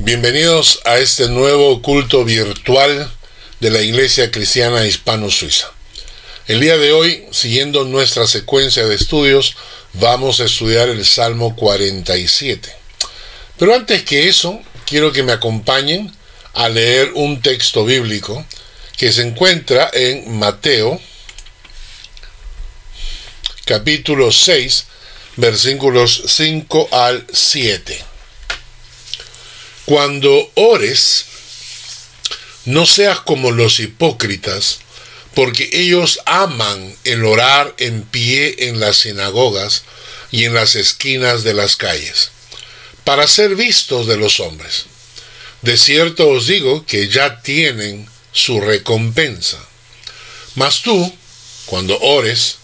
Bienvenidos a este nuevo culto virtual de la Iglesia Cristiana Hispano-Suiza. El día de hoy, siguiendo nuestra secuencia de estudios, vamos a estudiar el Salmo 47. Pero antes que eso, quiero que me acompañen a leer un texto bíblico que se encuentra en Mateo capítulo 6, versículos 5 al 7. Cuando ores, no seas como los hipócritas, porque ellos aman el orar en pie en las sinagogas y en las esquinas de las calles, para ser vistos de los hombres. De cierto os digo que ya tienen su recompensa. Mas tú, cuando ores,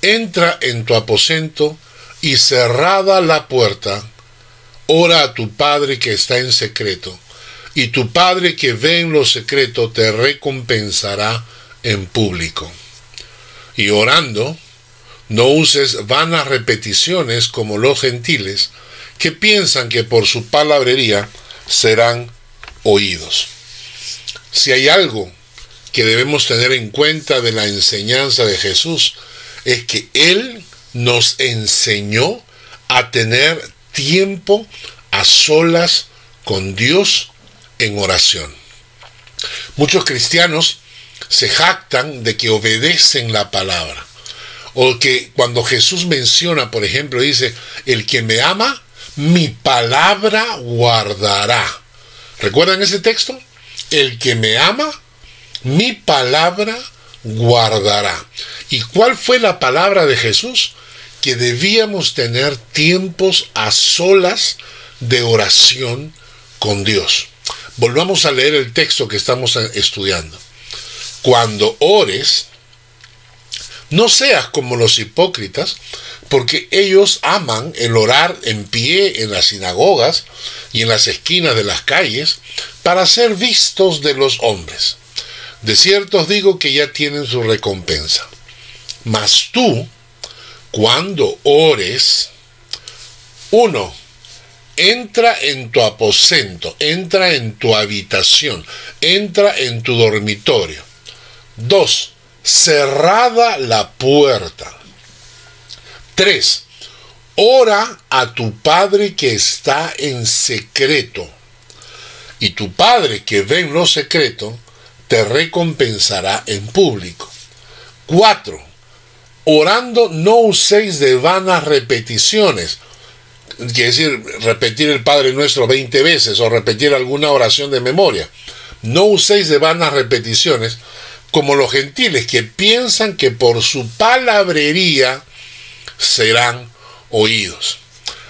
entra en tu aposento y cerrada la puerta, ora a tu Padre que está en secreto, y tu Padre que ve en lo secreto te recompensará en público. Y orando, no uses vanas repeticiones como los gentiles, que piensan que por su palabrería serán oídos. Si hay algo que debemos tener en cuenta de la enseñanza de Jesús, es que Él nos enseñó a tener tiempo a solas con Dios en oración. Muchos cristianos se jactan de que obedecen la palabra. O que cuando Jesús menciona, por ejemplo, dice, el que me ama, mi palabra guardará. ¿Recuerdan ese texto? El que me ama, mi palabra guardará. ¿Y cuál fue la palabra de Jesús? Que debíamos tener tiempos a solas de oración con Dios. Volvamos a leer el texto que estamos estudiando. Cuando ores, no seas como los hipócritas, porque ellos aman el orar en pie en las sinagogas y en las esquinas de las calles para ser vistos de los hombres. De cierto os digo que ya tienen su recompensa. Mas tú, cuando ores, uno, entra en tu aposento, entra en tu habitación, entra en tu dormitorio. Dos, cerrada la puerta. Tres, ora a tu Padre que está en secreto. Y tu Padre que ve en lo secreto, te recompensará en público. 4. Orando no uséis de vanas repeticiones. Quiere decir, repetir el Padre Nuestro 20 veces o repetir alguna oración de memoria. No uséis de vanas repeticiones como los gentiles que piensan que por su palabrería serán oídos.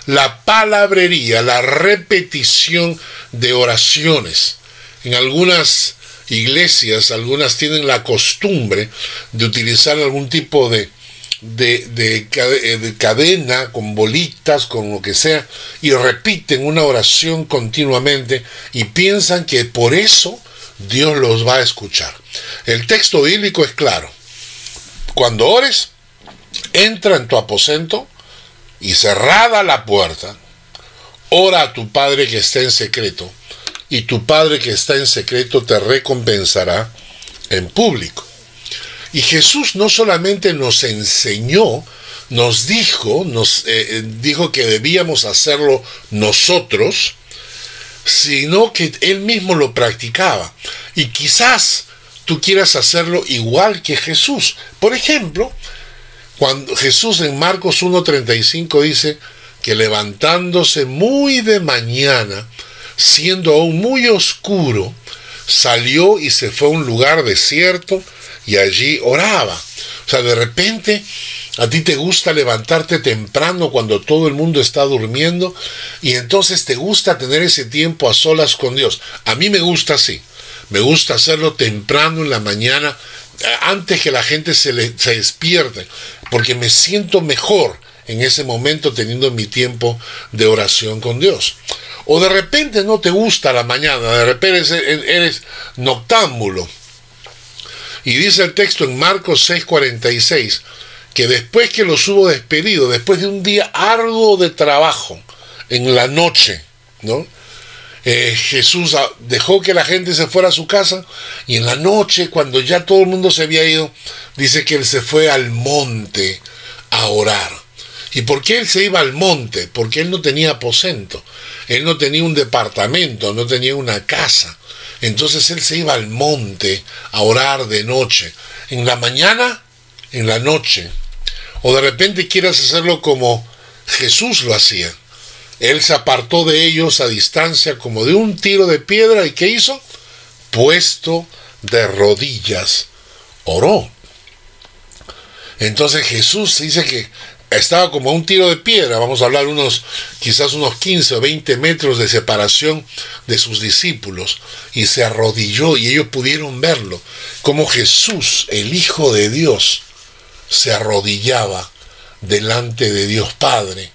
La palabrería, la repetición de oraciones. En algunas iglesias, algunas tienen la costumbre de utilizar algún tipo de, de, de, cadena con bolitas, con lo que sea, y repiten una oración continuamente y piensan que por eso Dios los va a escuchar. El texto bíblico es claro. Cuando ores, entra en tu aposento y cerrada la puerta, ora a tu Padre que está en secreto y tu Padre que está en secreto te recompensará en público. Y Jesús no solamente nos enseñó, nos dijo, nos eh, eh, dijo que debíamos hacerlo nosotros, sino que él mismo lo practicaba. Y quizás tú quieras hacerlo igual que Jesús. Por ejemplo, cuando Jesús en Marcos 1.35 dice que levantándose muy de mañana, siendo aún muy oscuro, salió y se fue a un lugar desierto y allí oraba. O sea, de repente a ti te gusta levantarte temprano cuando todo el mundo está durmiendo y entonces te gusta tener ese tiempo a solas con Dios. A mí me gusta así. Me gusta hacerlo temprano en la mañana, antes que la gente se, le, se despierte, porque me siento mejor en ese momento teniendo mi tiempo de oración con Dios. O de repente no te gusta la mañana, de repente eres, noctámbulo. Y dice el texto en Marcos 6:46 que después que los hubo despedido, después de un día arduo de trabajo, en la noche, ¿no? eh, Jesús dejó que la gente se fuera a su casa y en la noche, cuando ya todo el mundo se había ido, dice que él se fue al monte a orar. ¿Y por qué él se iba al monte? Porque él no tenía aposento, él no tenía un departamento, no tenía una casa. Entonces él se iba al monte a orar de noche. En la mañana, en la noche. O de repente quieras hacerlo como Jesús lo hacía. Él se apartó de ellos a distancia como de un tiro de piedra y ¿qué hizo? Puesto de rodillas, oró. Entonces Jesús dice que estaba como un tiro de piedra, vamos a hablar unos, quizás unos 15 o 20 metros de separación de sus discípulos, y se arrodilló y ellos pudieron verlo, como Jesús, el Hijo de Dios, se arrodillaba delante de Dios Padre.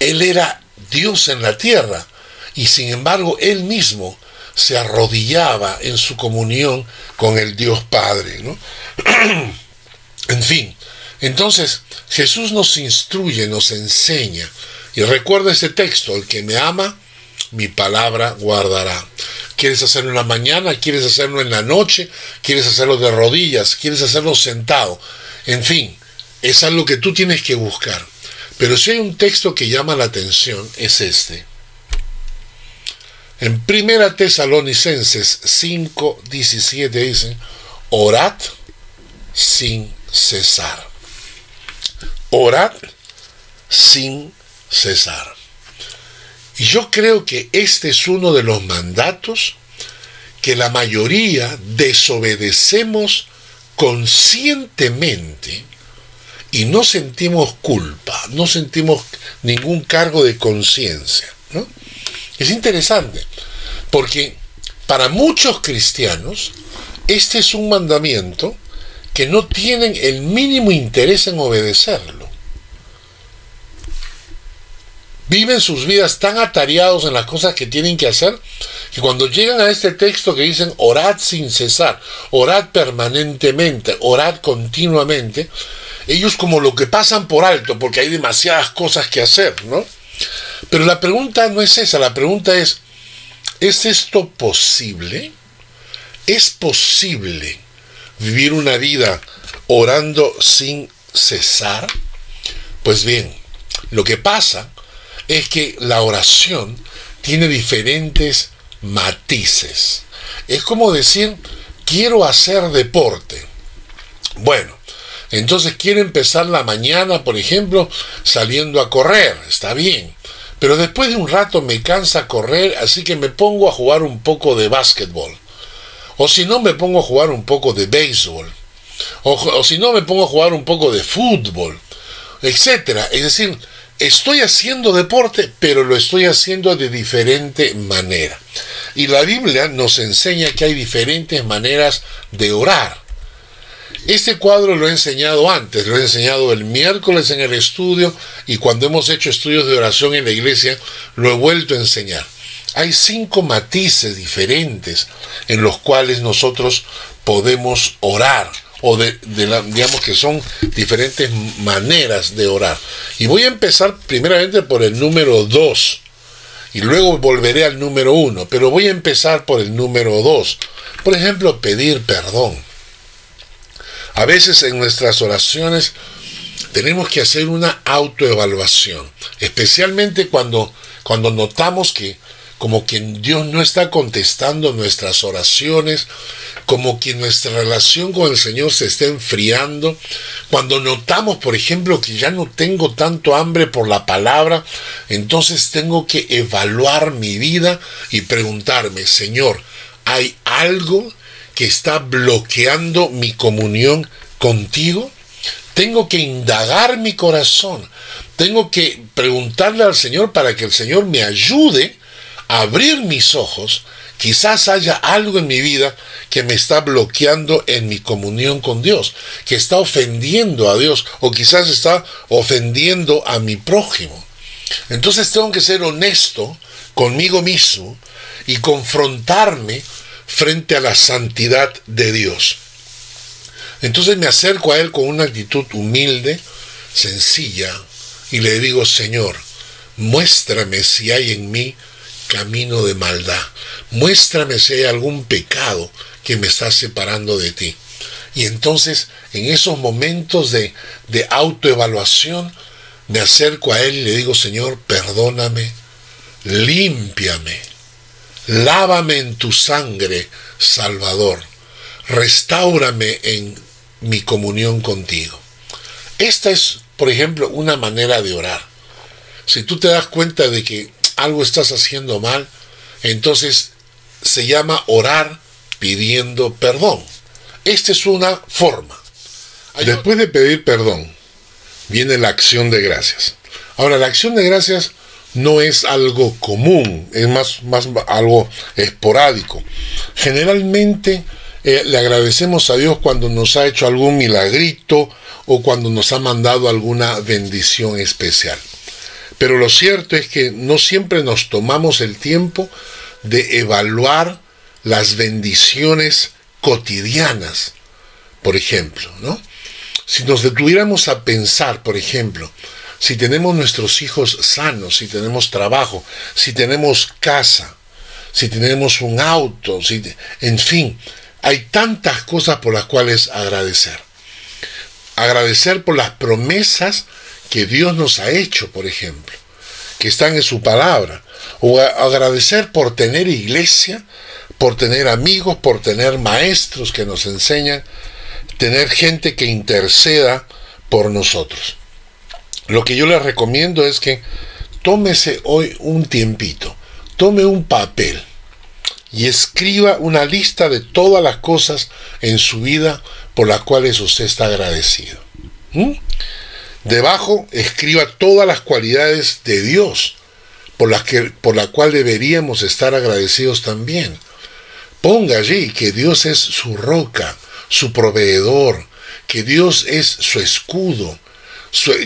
Él era Dios en la tierra, y sin embargo él mismo se arrodillaba en su comunión con el Dios Padre. ¿no? en fin, entonces Jesús nos instruye, nos enseña, y recuerda este texto, el que me ama, mi palabra guardará. ¿Quieres hacerlo en la mañana? ¿Quieres hacerlo en la noche? ¿Quieres hacerlo de rodillas? ¿Quieres hacerlo sentado? En fin, es algo que tú tienes que buscar. Pero si hay un texto que llama la atención, es este. En Primera Tesalonicenses 5, 17 dice, orad sin cesar. Orad sin cesar. Y yo creo que este es uno de los mandatos que la mayoría desobedecemos conscientemente y no sentimos culpa, no sentimos ningún cargo de conciencia. ¿no? Es interesante, porque para muchos cristianos este es un mandamiento que no tienen el mínimo interés en obedecerlo. Viven sus vidas tan atareados en las cosas que tienen que hacer que cuando llegan a este texto que dicen orad sin cesar, orad permanentemente, orad continuamente, ellos como lo que pasan por alto, porque hay demasiadas cosas que hacer, ¿no? Pero la pregunta no es esa, la pregunta es, ¿es esto posible? ¿Es posible vivir una vida orando sin cesar? Pues bien, lo que pasa es que la oración tiene diferentes matices. Es como decir, quiero hacer deporte. Bueno, entonces quiere empezar la mañana, por ejemplo, saliendo a correr, está bien. Pero después de un rato me cansa correr, así que me pongo a jugar un poco de básquetbol. O si no, me pongo a jugar un poco de béisbol. O, si no, me pongo a jugar un poco de fútbol, etcétera. Es decir, estoy haciendo deporte, pero lo estoy haciendo de diferente manera. Y la Biblia nos enseña que hay diferentes maneras de orar. Este cuadro lo he enseñado antes, lo he enseñado el miércoles en el estudio y cuando hemos hecho estudios de oración en la iglesia lo he vuelto a enseñar. Hay cinco matices diferentes en los cuales nosotros podemos orar o de, digamos que son diferentes maneras de orar. Y voy a empezar primeramente por el número dos y luego volveré al número uno, pero voy a empezar por el número dos. Por ejemplo, pedir perdón. A veces en nuestras oraciones tenemos que hacer una autoevaluación, especialmente cuando, cuando notamos que como que Dios no está contestando nuestras oraciones, como que nuestra relación con el Señor se está enfriando, cuando notamos, por ejemplo, que ya no tengo tanto hambre por la palabra, entonces tengo que evaluar mi vida y preguntarme, Señor, ¿hay algo que está bloqueando mi comunión contigo? Tengo que indagar mi corazón. Tengo que preguntarle al Señor para que el Señor me ayude abrir mis ojos. Quizás haya algo en mi vida que me está bloqueando en mi comunión con Dios, que está ofendiendo a Dios o quizás está ofendiendo a mi prójimo. Entonces tengo que ser honesto conmigo mismo y confrontarme frente a la santidad de Dios. Entonces me acerco a Él con una actitud humilde, sencilla, y le digo, Señor, muéstrame si hay en mí camino de maldad. Muéstrame si hay algún pecado que me está separando de ti. Y entonces, en esos momentos de, de autoevaluación, me acerco a Él y le digo, Señor, perdóname, límpiame, lávame en tu sangre, Salvador, restaurame en mi comunión contigo. Esta es, por ejemplo, una manera de orar. Si tú te das cuenta de que algo estás haciendo mal, entonces se llama orar pidiendo perdón. Esta es una forma. Después de pedir perdón, viene la acción de gracias. Ahora, la acción de gracias no es algo común, es más, más algo esporádico. Generalmente eh, le agradecemos a Dios cuando nos ha hecho algún milagrito o cuando nos ha mandado alguna bendición especial. Pero lo cierto es que no siempre nos tomamos el tiempo de evaluar las bendiciones cotidianas, por ejemplo, ¿no? Si nos detuviéramos a pensar, por ejemplo, si tenemos nuestros hijos sanos, si tenemos trabajo, si tenemos casa, si tenemos un auto, si, en fin, hay tantas cosas por las cuales agradecer. Agradecer por las promesas que Dios nos ha hecho, por ejemplo, que están en su palabra. O agradecer por tener iglesia, por tener amigos, por tener maestros que nos enseñan, tener gente que interceda por nosotros. Lo que yo les recomiendo es que tómese hoy un tiempito, tome un papel y escriba una lista de todas las cosas en su vida por las cuales usted está agradecido. ¿Mm? Debajo escriba todas las cualidades de Dios por las que por la cual deberíamos estar agradecidos también. Ponga allí que Dios es su roca, su proveedor, que Dios es su escudo,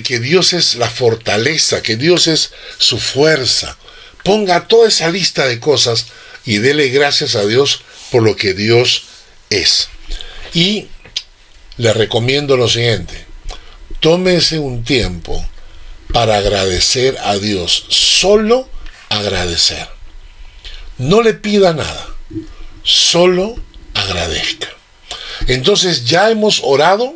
que Dios es la fortaleza, que Dios es su fuerza. Ponga toda esa lista de cosas y dele gracias a Dios por lo que Dios es. Y le recomiendo lo siguiente, tómese un tiempo para agradecer a Dios, solo agradecer. No le pida nada, solo agradezca. Entonces ya hemos orado,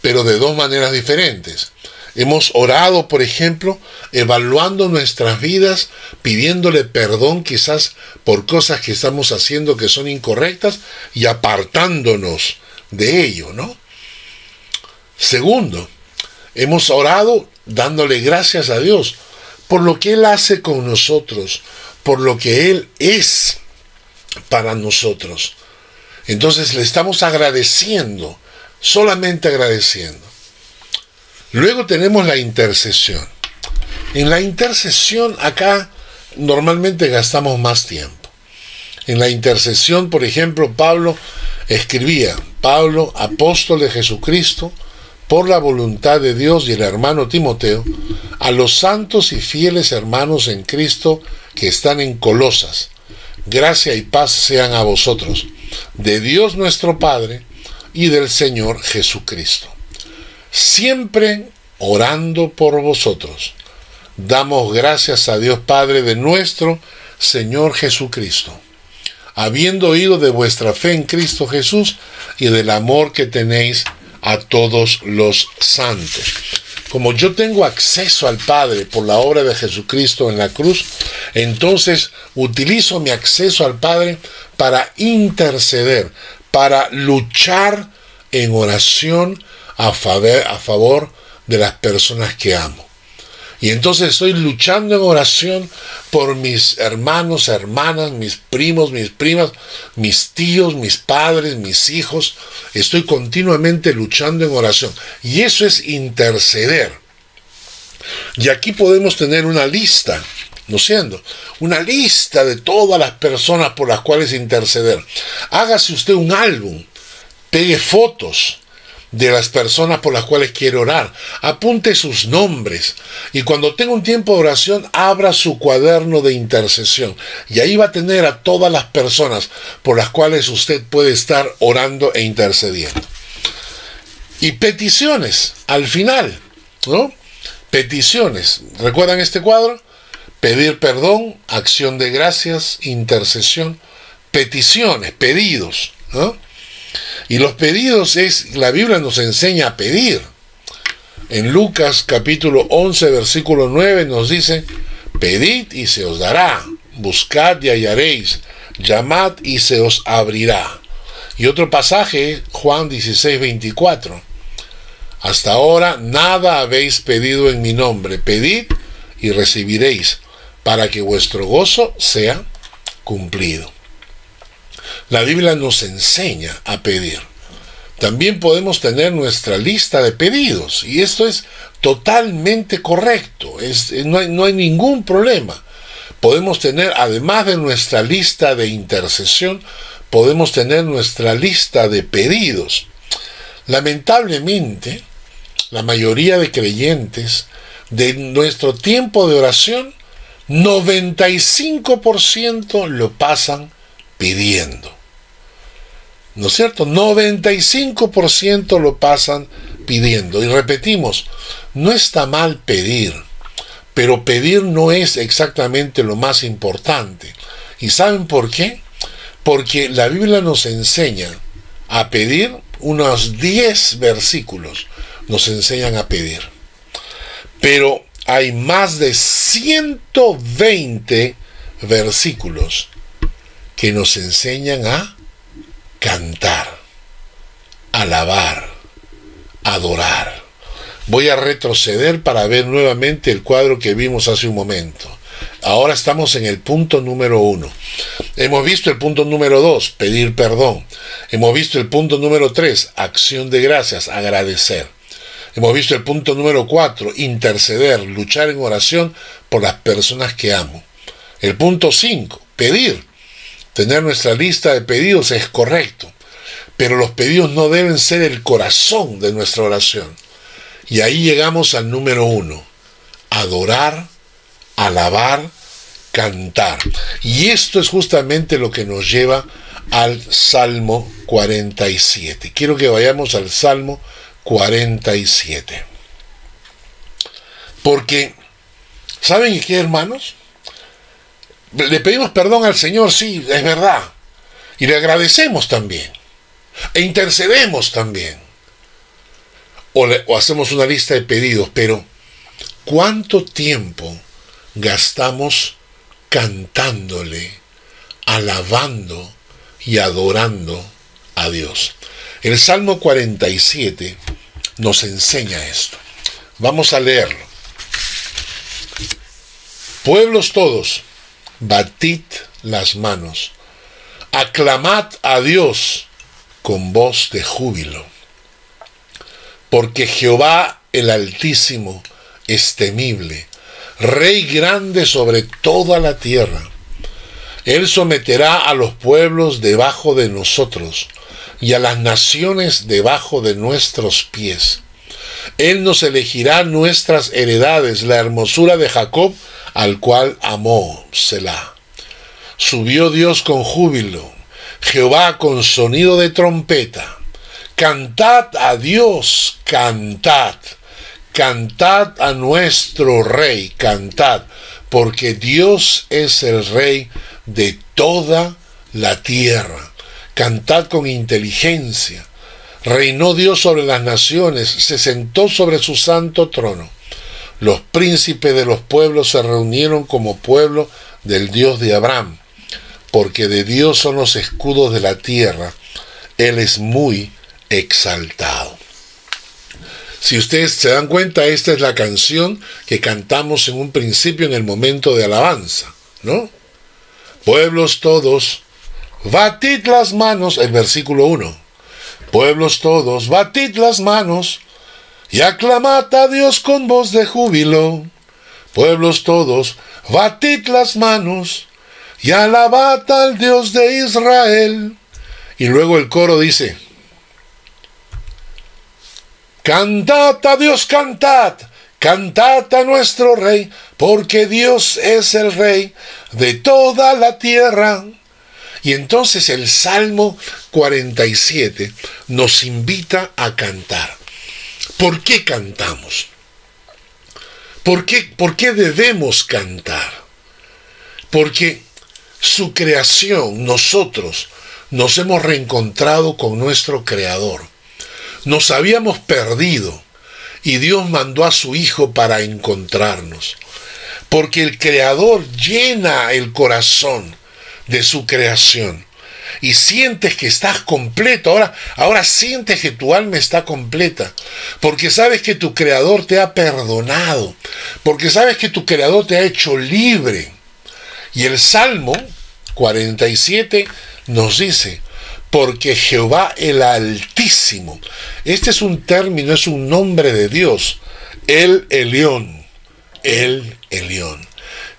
pero de dos maneras diferentes. Hemos orado, por ejemplo, evaluando nuestras vidas, pidiéndole perdón quizás por cosas que estamos haciendo que son incorrectas y apartándonos de ello, ¿no? Segundo, hemos orado dándole gracias a Dios por lo que Él hace con nosotros, por lo que Él es para nosotros. Entonces le estamos agradeciendo, solamente agradeciendo. Luego tenemos la intercesión. En la intercesión acá normalmente gastamos más tiempo. En la intercesión, por ejemplo, Pablo escribía, Pablo, apóstol de Jesucristo, por la voluntad de Dios y el hermano Timoteo, a los santos y fieles hermanos en Cristo que están en Colosas. Gracia y paz sean a vosotros, de Dios nuestro Padre y del Señor Jesucristo. Siempre orando por vosotros. Damos gracias a Dios Padre de nuestro Señor Jesucristo, habiendo oído de vuestra fe en Cristo Jesús y del amor que tenéis a todos los santos. Como yo tengo acceso al Padre por la obra de Jesucristo en la cruz, entonces utilizo mi acceso al Padre para interceder, para luchar en oración a favor, a favor de las personas que amo. Y entonces estoy luchando en oración por mis hermanos, hermanas, mis primos, mis primas, mis tíos, mis padres, mis hijos. Estoy continuamente luchando en oración. Y eso es interceder. Y aquí podemos tener una lista, ¿no siendo? Una lista de todas las personas por las cuales interceder. Hágase usted un álbum, pegue fotos, de las personas por las cuales quiere orar. Apunte sus nombres y cuando tenga un tiempo de oración, abra su cuaderno de intercesión y ahí va a tener a todas las personas por las cuales usted puede estar orando e intercediendo. Y peticiones, al final, ¿no? Peticiones. ¿Recuerdan este cuadro? Pedir perdón, acción de gracias, intercesión, peticiones, pedidos. Y los pedidos es, la Biblia nos enseña a pedir. En Lucas capítulo 11, versículo 9 nos dice, pedid y se os dará, buscad y hallaréis, llamad y se os abrirá. Y otro pasaje, Juan 16, 24. Hasta ahora nada habéis pedido en mi nombre, pedid y recibiréis, para que vuestro gozo sea cumplido. La Biblia nos enseña a pedir. También podemos tener nuestra lista de pedidos y esto es totalmente correcto, no, hay, no hay ningún problema. Podemos tener, además de nuestra lista de intercesión, podemos tener nuestra lista de pedidos. Lamentablemente, la mayoría de creyentes de nuestro tiempo de oración, 95% lo pasan pidiendo. ¿No es cierto? 95% lo pasan pidiendo. Y repetimos, no está mal pedir, pero pedir no es exactamente lo más importante. ¿Y saben por qué? Porque la Biblia nos enseña a pedir unos 10 versículos, nos enseñan a pedir. Pero hay más de 120 versículos que nos enseñan a cantar, alabar, adorar. Voy a retroceder para ver nuevamente el cuadro que vimos hace un momento. Ahora estamos en el punto número uno. Hemos visto el punto número dos, pedir perdón. Hemos visto el punto número tres, acción de gracias, agradecer. Hemos visto el punto número cuatro, interceder, luchar en oración por las personas que amo. El punto cinco, pedir. Tener nuestra lista de pedidos es correcto, pero los pedidos no deben ser el corazón de nuestra oración. Y ahí llegamos al número uno, adorar, alabar, cantar. Y esto es justamente lo que nos lleva al Salmo 47. Quiero que vayamos al Salmo 47. Porque, ¿saben qué, hermanos? Le pedimos perdón al Señor, sí, es verdad. Y le agradecemos también. E intercedemos también. O, hacemos una lista de pedidos, pero ¿cuánto tiempo gastamos cantándole, alabando y adorando a Dios? El Salmo 47 nos enseña esto. Vamos a leerlo. Pueblos todos, batid las manos, aclamad a Dios con voz de júbilo, porque Jehová el Altísimo es temible, Rey grande sobre toda la tierra. Él someterá a los pueblos debajo de nosotros y a las naciones debajo de nuestros pies. Él nos elegirá nuestras heredades, la hermosura de Jacob, al cual amó Selah. Subió Dios con júbilo, Jehová con sonido de trompeta. Cantad a Dios, cantad. Cantad a nuestro Rey, cantad, porque Dios es el Rey de toda la tierra. Cantad con inteligencia. Reinó Dios sobre las naciones, se sentó sobre su santo trono. Los príncipes de los pueblos se reunieron como pueblo del Dios de Abraham, porque de Dios son los escudos de la tierra. Él es muy exaltado. Si ustedes se dan cuenta, esta es la canción que cantamos en un principio en el momento de alabanza, ¿no? Pueblos todos, batid las manos, el versículo 1. Pueblos todos, batid las manos y aclamad a Dios con voz de júbilo. Pueblos todos, batid las manos y alabad al Dios de Israel. Y luego el coro dice, Cantad a Dios, cantad, cantad a nuestro Rey, porque Dios es el Rey de toda la tierra. Y entonces el Salmo 47 nos invita a cantar. ¿Por qué cantamos? ¿Por qué, ¿Por qué debemos cantar? Porque su creación, nosotros, nos hemos reencontrado con nuestro Creador. Nos habíamos perdido y Dios mandó a su Hijo para encontrarnos. Porque el Creador llena el corazón de su creación y sientes que estás completo. Ahora, ahora sientes que tu alma está completa, porque sabes que tu creador te ha perdonado, porque sabes que tu creador te ha hecho libre. Y el Salmo 47 nos dice, porque Jehová el Altísimo, este es un término, es un nombre de Dios, el Elión, el Elión.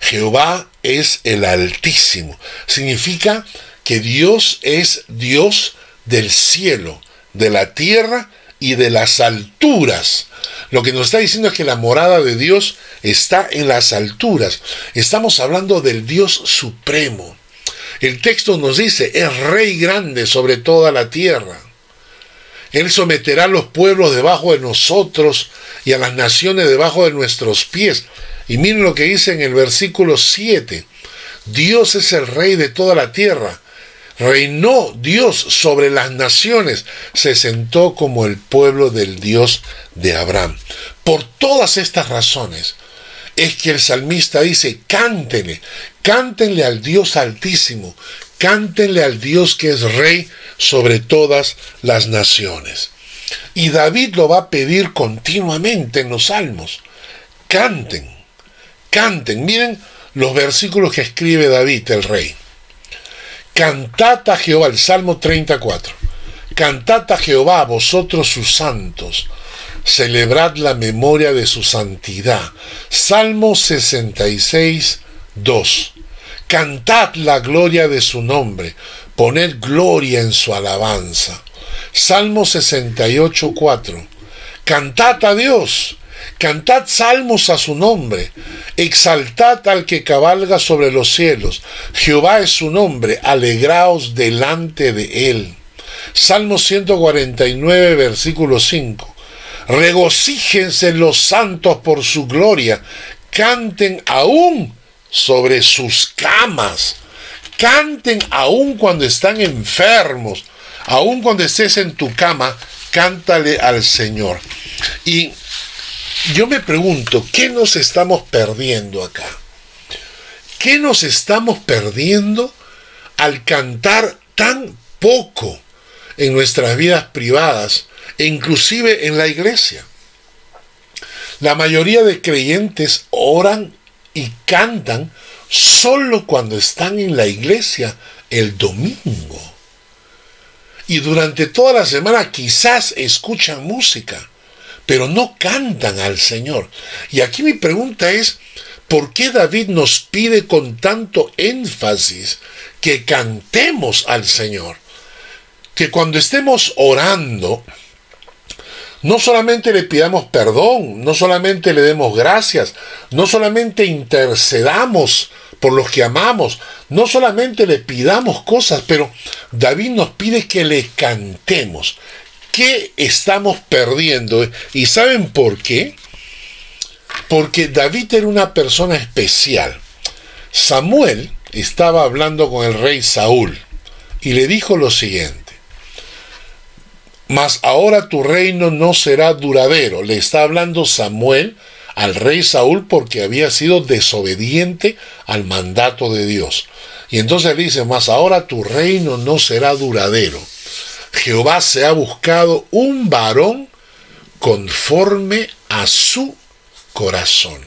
Jehová es el Altísimo. Significa que Dios es Dios del cielo, de la tierra y de las alturas. Lo que nos está diciendo es que la morada de Dios está en las alturas. Estamos hablando del Dios supremo. El texto nos dice, es rey grande sobre toda la tierra. Él someterá a los pueblos debajo de nosotros y a las naciones debajo de nuestros pies. Y miren lo que dice en el versículo 7. Dios es el rey de toda la tierra Reinó Dios sobre las naciones, se sentó como el pueblo del Dios de Abraham. Por todas estas razones es que el salmista dice, cántenle, cántenle al Dios altísimo, cántenle al Dios que es rey sobre todas las naciones. Y David lo va a pedir continuamente en los salmos. Canten, canten. Miren los versículos que escribe David, el rey. Cantad a Jehová, el Salmo 34. Cantad a Jehová, vosotros sus santos. Celebrad la memoria de su santidad. Salmo 66, 2. Cantad la gloria de su nombre. Poned gloria en su alabanza. Salmo 68, 4. Cantad a Dios Cantad salmos a su nombre, exaltad al que cabalga sobre los cielos. Jehová es su nombre, alegraos delante de él. Salmo 149, versículo 5. Regocíjense los santos por su gloria, canten aún sobre sus camas, canten aún cuando están enfermos, aún cuando estés en tu cama, cántale al Señor. Y yo me pregunto, ¿qué nos estamos perdiendo acá? ¿Qué nos estamos perdiendo al cantar tan poco en nuestras vidas privadas e inclusive en la iglesia? La mayoría de creyentes oran y cantan solo cuando están en la iglesia el domingo. Y durante toda la semana quizás escuchan música pero no cantan al Señor. Y aquí mi pregunta es, ¿por qué David nos pide con tanto énfasis que cantemos al Señor? Que cuando estemos orando, no solamente le pidamos perdón, no solamente le demos gracias, no solamente intercedamos por los que amamos, no solamente le pidamos cosas, pero David nos pide que le cantemos, qué estamos perdiendo? ¿Y saben por qué? Porque David era una persona especial. Samuel estaba hablando con el rey Saúl y le dijo lo siguiente, mas ahora tu reino no será duradero. Le está hablando Samuel al rey Saúl porque había sido desobediente al mandato de Dios. Y entonces le dice, mas ahora tu reino no será duradero. Jehová se ha buscado un varón conforme a su corazón.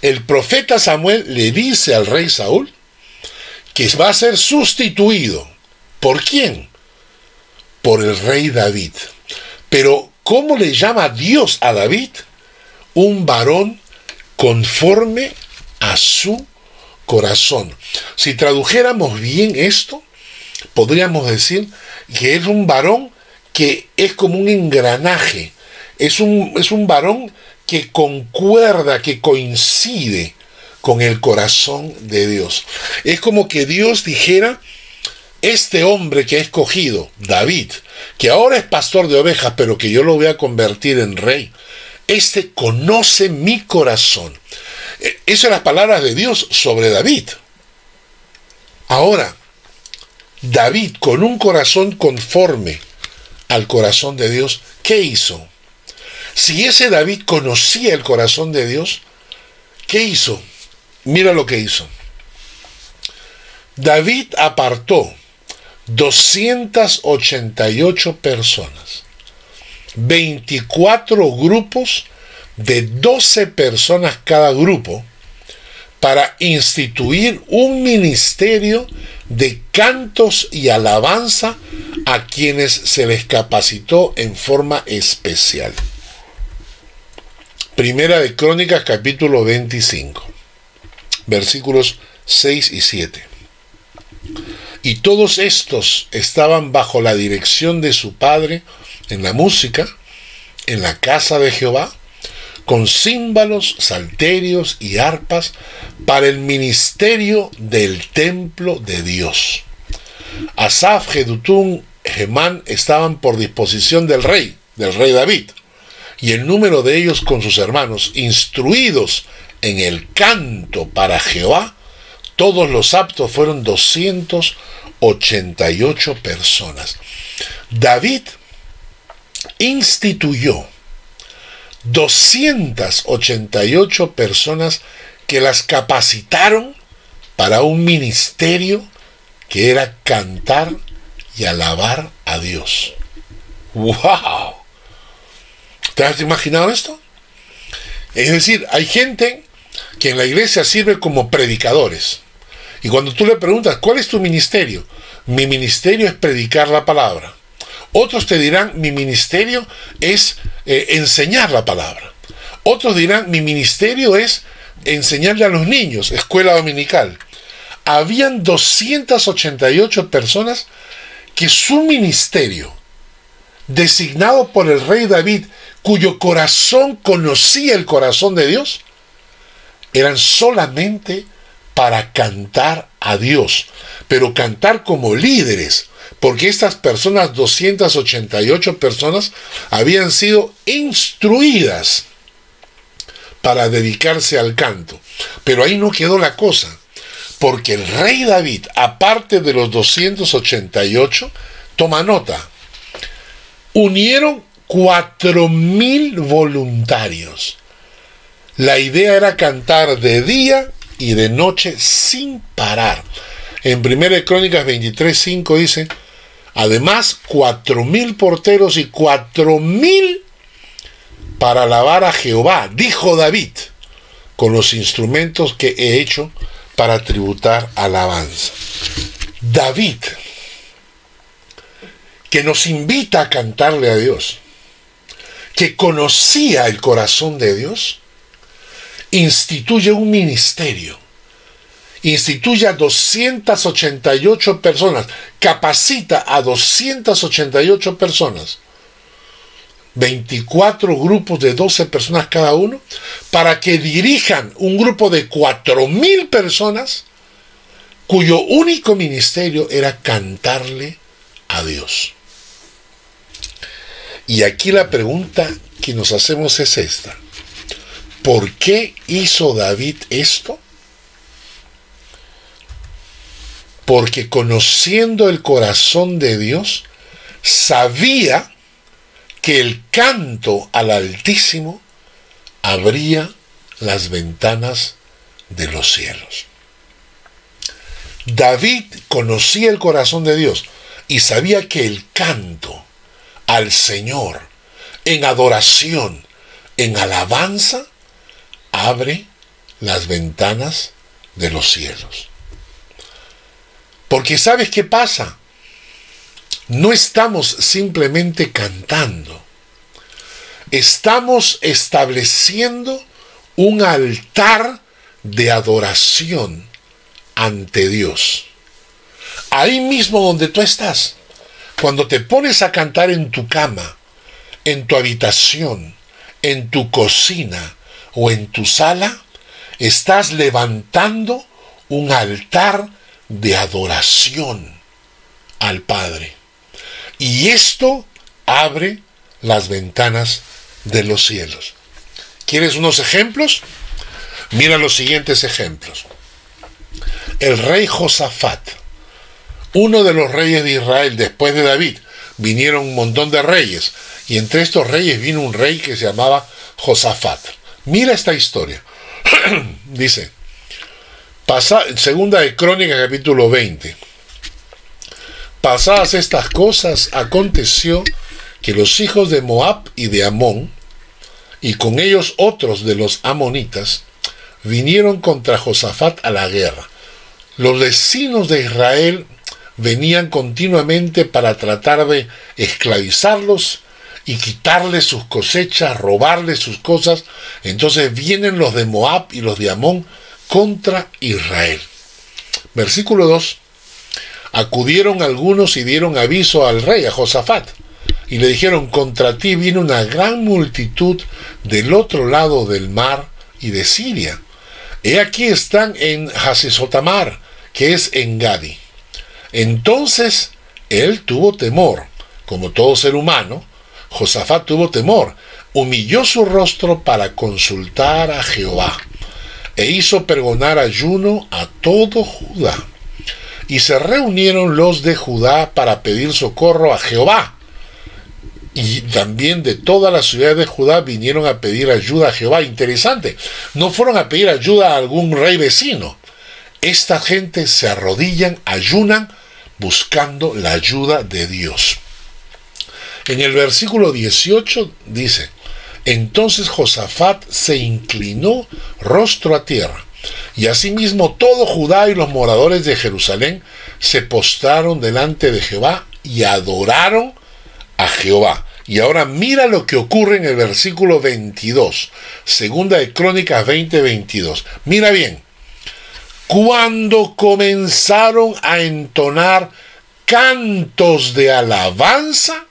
El profeta Samuel le dice al rey Saúl que va a ser sustituido. ¿Por quién? Por el rey David. Pero, ¿cómo le llama Dios a David? Un varón conforme a su corazón. Si tradujéramos bien esto, podríamos decir que es un varón que es como un engranaje, es un, es un varón que concuerda, que coincide con el corazón de Dios. Es como que Dios dijera, este hombre que he escogido, David, que ahora es pastor de ovejas, pero que yo lo voy a convertir en rey, este conoce mi corazón. E, esas son las palabras de Dios sobre David. Ahora, David, con un corazón conforme al corazón de Dios, ¿qué hizo? Si ese David conocía el corazón de Dios, ¿qué hizo? Mira lo que hizo. David apartó 288 personas, 24 grupos de 12 personas cada grupo, para instituir un ministerio de cantos y alabanza a quienes se les capacitó en forma especial. Primera de Crónicas capítulo 25, versículos 6 y 7. Y todos estos estaban bajo la dirección de su padre en la música, en la casa de Jehová, con címbalos, salterios y arpas para el ministerio del templo de Dios. Asaf, Jedutún, Gemán estaban por disposición del rey, del rey David, y el número de ellos con sus hermanos, instruidos en el canto para Jehová, todos los aptos fueron 288 personas. David instituyó 288 personas que las capacitaron para un ministerio que era cantar y alabar a Dios. ¡Wow! ¿Te has imaginado esto? Es decir, hay gente que en la iglesia sirve como predicadores. Y cuando tú le preguntas, ¿cuál es tu ministerio? Mi ministerio es predicar la palabra. Otros te dirán, mi ministerio es eh, enseñar la palabra. Otros dirán, mi ministerio es enseñarle a los niños, escuela dominical. Habían 288 personas que su ministerio, designado por el rey David, cuyo corazón conocía el corazón de Dios, eran solamente para cantar a Dios, pero cantar como líderes, porque estas personas, 288 personas, habían sido instruidas para dedicarse al canto. Pero ahí no quedó la cosa, porque el rey David, aparte de los 288, toma nota, unieron 4.000 voluntarios. La idea era cantar de día y de noche sin parar. En 1 Crónicas 23.5 dice, además, 4.000 porteros y 4.000 para alabar a Jehová, dijo David, con los instrumentos que he hecho para tributar alabanza. David, que nos invita a cantarle a Dios, que conocía el corazón de Dios, instituye un ministerio, instituye a 288 personas, capacita a 288 personas, 24 grupos de 12 personas cada uno, para que dirijan un grupo de 4.000 personas cuyo único ministerio era cantarle a Dios. Y aquí la pregunta que nos hacemos es esta. ¿Por qué hizo David esto? Porque conociendo el corazón de Dios, sabía que el canto al Altísimo abría las ventanas de los cielos. David conocía el corazón de Dios y sabía que el canto al Señor en adoración, en alabanza, abre las ventanas de los cielos. Porque sabes qué pasa? No estamos simplemente cantando. Estamos estableciendo un altar de adoración ante Dios. Ahí mismo donde tú estás, cuando te pones a cantar en tu cama, en tu habitación, en tu cocina, o en tu sala, estás levantando un altar de adoración al Padre. Y esto abre las ventanas de los cielos. ¿Quieres unos ejemplos? Mira los siguientes ejemplos. El rey Josafat, uno de los reyes de Israel después de David, vinieron un montón de reyes, y entre estos reyes vino un rey que se llamaba Josafat. Mira esta historia. Dice, segunda de Crónica capítulo 20. Pasadas estas cosas, aconteció que los hijos de Moab y de Amón, y con ellos otros de los amonitas, vinieron contra Josafat a la guerra. Los vecinos de Israel venían continuamente para tratar de esclavizarlos y quitarles sus cosechas, robarles sus cosas. Entonces vienen los de Moab y los de Amón contra Israel. Versículo 2. Acudieron algunos y dieron aviso al rey, a Josafat, y le dijeron, contra ti viene una gran multitud del otro lado del mar y de Siria. He aquí están en Hasesotamar, que es en Gadi. Entonces él tuvo temor, como todo ser humano, Josafat tuvo temor, humilló su rostro para consultar a Jehová, e hizo pergonar ayuno a todo Judá. Y se reunieron los de Judá para pedir socorro a Jehová. Y también de todas las ciudades de Judá vinieron a pedir ayuda a Jehová. Interesante, no fueron a pedir ayuda a algún rey vecino. Esta gente se arrodillan, ayunan, buscando la ayuda de Dios. En el versículo 18 dice, entonces Josafat se inclinó rostro a tierra, y asimismo todo Judá y los moradores de Jerusalén se postraron delante de Jehová y adoraron a Jehová. Y ahora mira lo que ocurre en el versículo 22, segunda de Crónicas 20:22. Mira bien, cuando comenzaron a entonar cantos de alabanza,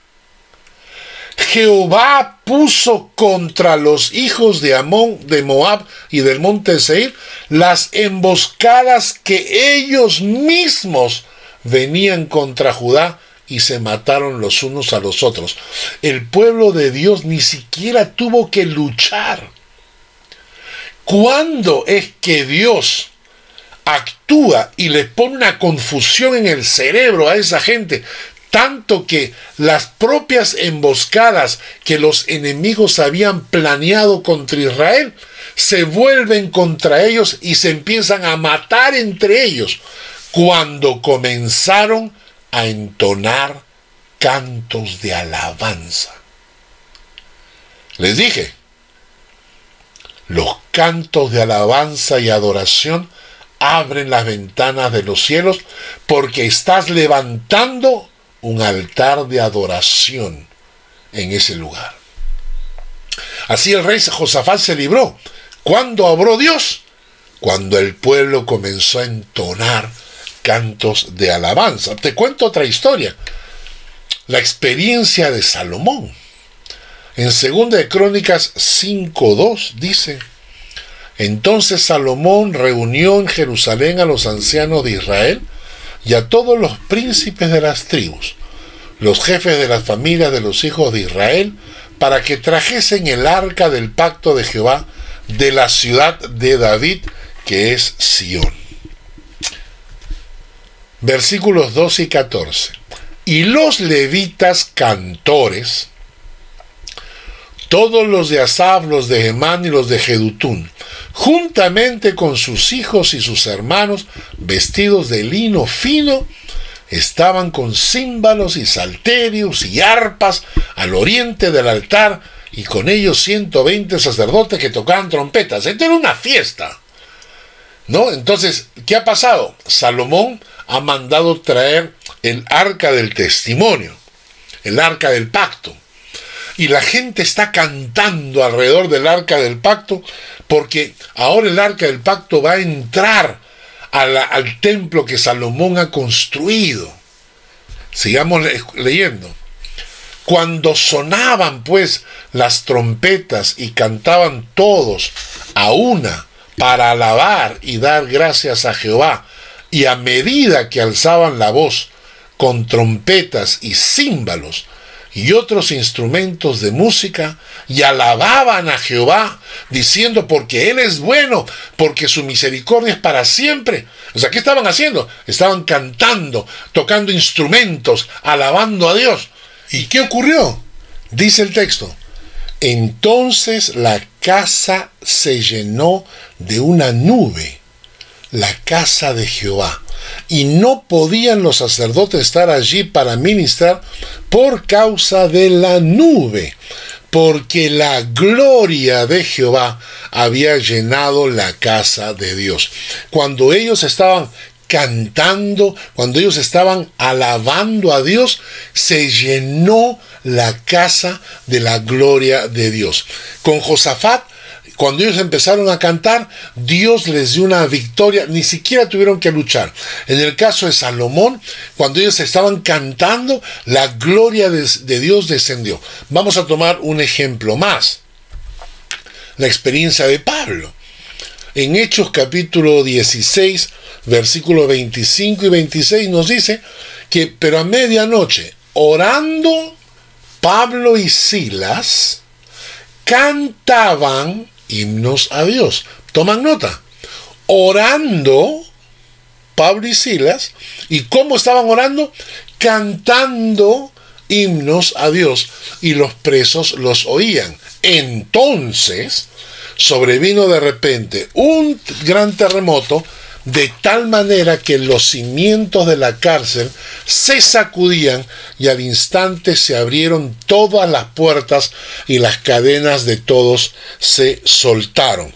Jehová puso contra los hijos de Amón, de Moab y del monte Seir las emboscadas que ellos mismos venían contra Judá y se mataron los unos a los otros. El pueblo de Dios ni siquiera tuvo que luchar. ¿Cuándo es que Dios actúa y le pone una confusión en el cerebro a esa gente tanto que las propias emboscadas que los enemigos habían planeado contra Israel se vuelven contra ellos y se empiezan a matar entre ellos cuando comenzaron a entonar cantos de alabanza. Les dije, los cantos de alabanza y adoración abren las ventanas de los cielos porque estás levantando un altar de adoración en ese lugar. Así el rey Josafat se libró. ¿Cuándo obró Dios? Cuando el pueblo comenzó a entonar cantos de alabanza. Te cuento otra historia. La experiencia de Salomón. En 2 de Crónicas 5.2 dice, entonces Salomón reunió en Jerusalén a los ancianos de Israel y a todos los príncipes de las tribus, los jefes de las familias de los hijos de Israel, para que trajesen el arca del pacto de Jehová de la ciudad de David, que es Sión. Versículos 12 y 14. Y los levitas cantores, todos los de Asab, los de Gemán y los de Jedutún, juntamente con sus hijos y sus hermanos, vestidos de lino fino, estaban con címbalos y salterios y arpas al oriente del altar y con ellos 120 sacerdotes que tocaban trompetas. Esto era una fiesta. ¿No? Entonces, ¿qué ha pasado? Salomón ha mandado traer el arca del testimonio, el arca del pacto. Y la gente está cantando alrededor del arca del pacto porque ahora el arca del pacto va a entrar al templo que Salomón ha construido. Sigamos leyendo. Cuando sonaban pues las trompetas y cantaban todos a una para alabar y dar gracias a Jehová, y a medida que alzaban la voz con trompetas y címbalos y otros instrumentos de música, y alababan a Jehová, diciendo, porque Él es bueno, porque su misericordia es para siempre. O sea, ¿qué estaban haciendo? Estaban cantando, tocando instrumentos, alabando a Dios. ¿Y qué ocurrió? Dice el texto. Entonces la casa se llenó de una nube, la casa de Jehová y no podían los sacerdotes estar allí para ministrar por causa de la nube, porque la gloria de Jehová había llenado la casa de Dios. Cuando ellos estaban cantando, cuando ellos estaban alabando a Dios, se llenó la casa de la gloria de Dios. Con Josafat cuando ellos empezaron a cantar, Dios les dio una victoria, ni siquiera tuvieron que luchar. En el caso de Salomón, cuando ellos estaban cantando, la gloria de, Dios descendió. Vamos a tomar un ejemplo más. La experiencia de Pablo. En Hechos capítulo 16, versículos 25 y 26 nos dice que, pero a medianoche, orando, Pablo y Silas cantaban himnos a Dios. Toman nota. Orando, Pablo y Silas, ¿y cómo estaban orando? Cantando himnos a Dios y los presos los oían. Entonces sobrevino de repente un gran terremoto de tal manera que los cimientos de la cárcel se sacudían y al instante se abrieron todas las puertas y las cadenas de todos se soltaron.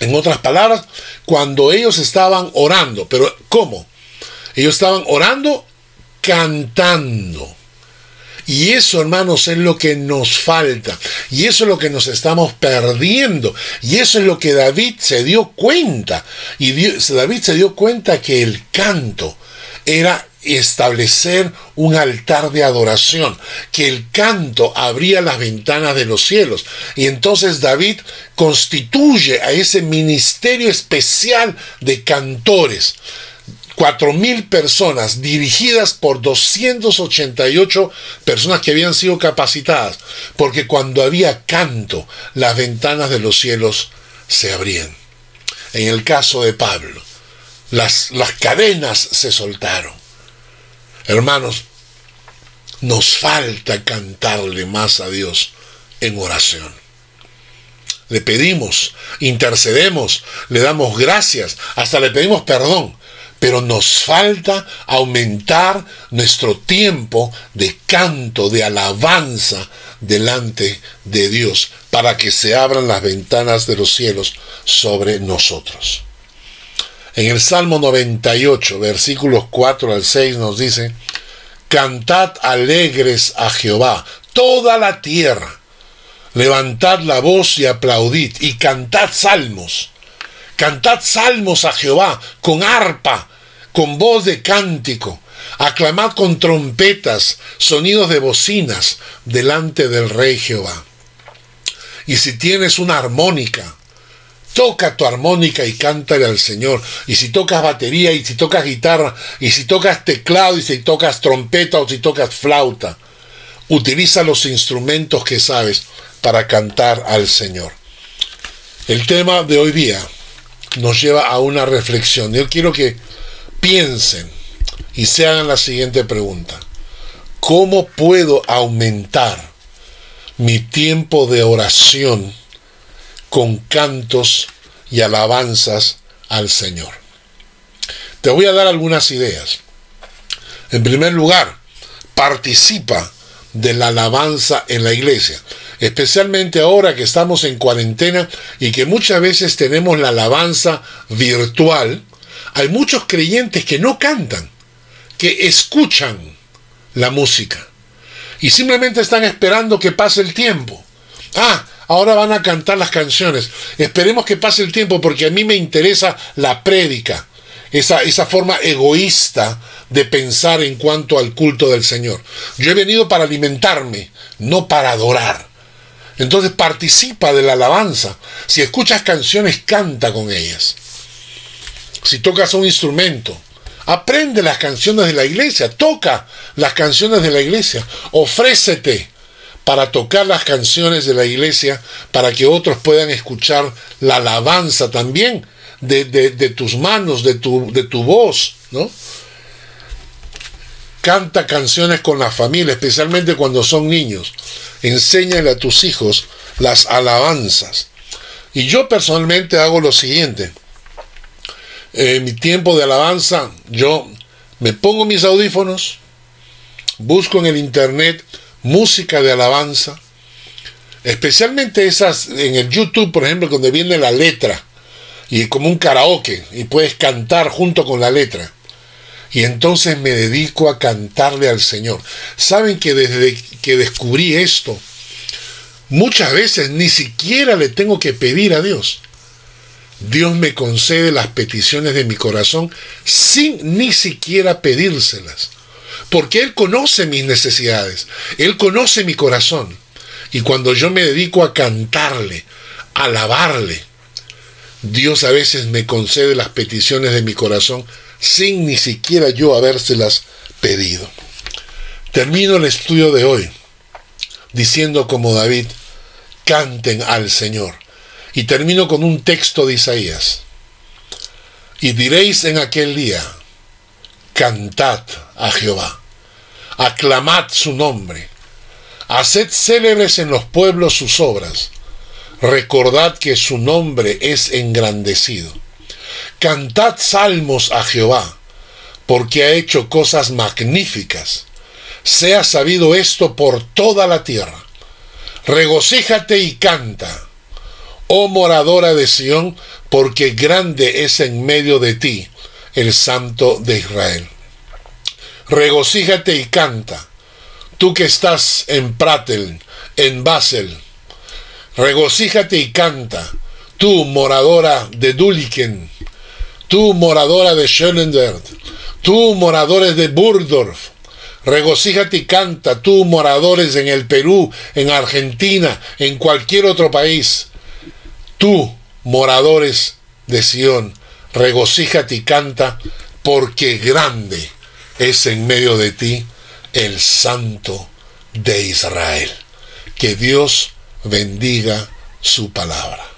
En otras palabras, cuando ellos estaban orando, pero ¿cómo? Ellos estaban orando cantando. Y eso, hermanos, es lo que nos falta. Y eso es lo que nos estamos perdiendo. Y eso es lo que David se dio cuenta. Y David se dio cuenta que el canto era establecer un altar de adoración, que el canto abría las ventanas de los cielos. Y entonces David constituye a ese ministerio especial de cantores. Cuatro mil personas dirigidas por 288 personas que habían sido capacitadas, porque cuando había canto, las ventanas de los cielos se abrían. En el caso de Pablo, las, las cadenas se soltaron. Hermanos, nos falta cantarle más a Dios en oración. Le pedimos, intercedemos, le damos gracias, hasta le pedimos perdón, pero nos falta aumentar nuestro tiempo de canto, de alabanza delante de Dios, para que se abran las ventanas de los cielos sobre nosotros. En el Salmo 98, versículos 4 al 6 nos dice, Cantad alegres a Jehová, toda la tierra, levantad la voz y aplaudid, y cantad salmos. Cantad salmos a Jehová con arpa, con voz de cántico, aclamad con trompetas, sonidos de bocinas delante del Rey Jehová. Y si tienes una armónica, toca tu armónica y cántale al Señor. Y si tocas batería, y si tocas guitarra, y si tocas teclado, y si tocas trompeta o si tocas flauta, utiliza los instrumentos que sabes para cantar al Señor. El tema de hoy día nos lleva a una reflexión. Yo quiero que piensen y se hagan la siguiente pregunta. ¿Cómo puedo aumentar mi tiempo de oración con cantos y alabanzas al Señor? Te voy a dar algunas ideas. En primer lugar, participa de la alabanza en la iglesia, especialmente ahora que estamos en cuarentena y que muchas veces tenemos la alabanza virtual, hay muchos creyentes que no cantan, que escuchan la música y simplemente están esperando que pase el tiempo. Ah, ahora van a cantar las canciones. Esperemos que pase el tiempo porque a mí me interesa la prédica, esa, esa forma egoísta de pensar en cuanto al culto del Señor. Yo he venido para alimentarme, no para adorar. Entonces participa de la alabanza. Si escuchas canciones, canta con ellas si tocas un instrumento, aprende las canciones de la iglesia, toca las canciones de la iglesia, ofrécete para tocar las canciones de la iglesia, para que otros puedan escuchar la alabanza también de, tus manos, de tu, de tu voz, ¿no? Canta canciones con la familia, especialmente cuando son niños. Enséñale a tus hijos las alabanzas. Y yo personalmente hago lo siguiente. En mi tiempo de alabanza, yo me pongo mis audífonos, busco en el internet música de alabanza, especialmente esas en el YouTube, por ejemplo, donde viene la letra y como un karaoke y puedes cantar junto con la letra. Y entonces me dedico a cantarle al Señor. Saben que desde que descubrí esto, muchas veces ni siquiera le tengo que pedir a Dios. Dios me concede las peticiones de mi corazón sin ni siquiera pedírselas. Porque Él conoce mis necesidades, Él conoce mi corazón. Y cuando yo me dedico a cantarle, a alabarle, Dios a veces me concede las peticiones de mi corazón sin ni siquiera yo habérselas pedido. Termino el estudio de hoy diciendo como David, canten al Señor. Y termino con un texto de Isaías. Y diréis en aquel día, cantad a Jehová, aclamad su nombre, haced célebres en los pueblos sus obras, recordad que su nombre es engrandecido Cantad salmos a Jehová, porque ha hecho cosas magníficas. Sea sabido esto por toda la tierra. Regocíjate y canta, oh moradora de Sión, porque grande es en medio de ti el Santo de Israel. Regocíjate y canta, tú que estás en Pratel, en Basel. Regocíjate y canta, tú moradora de Duliken, tú moradora de Schönenberg, tú moradores de Burdorf, regocíjate y canta, tú moradores en el Perú, en Argentina, en cualquier otro país, tú moradores de Sión, regocíjate y canta, porque grande es en medio de ti el Santo de Israel. Que Dios bendiga su palabra.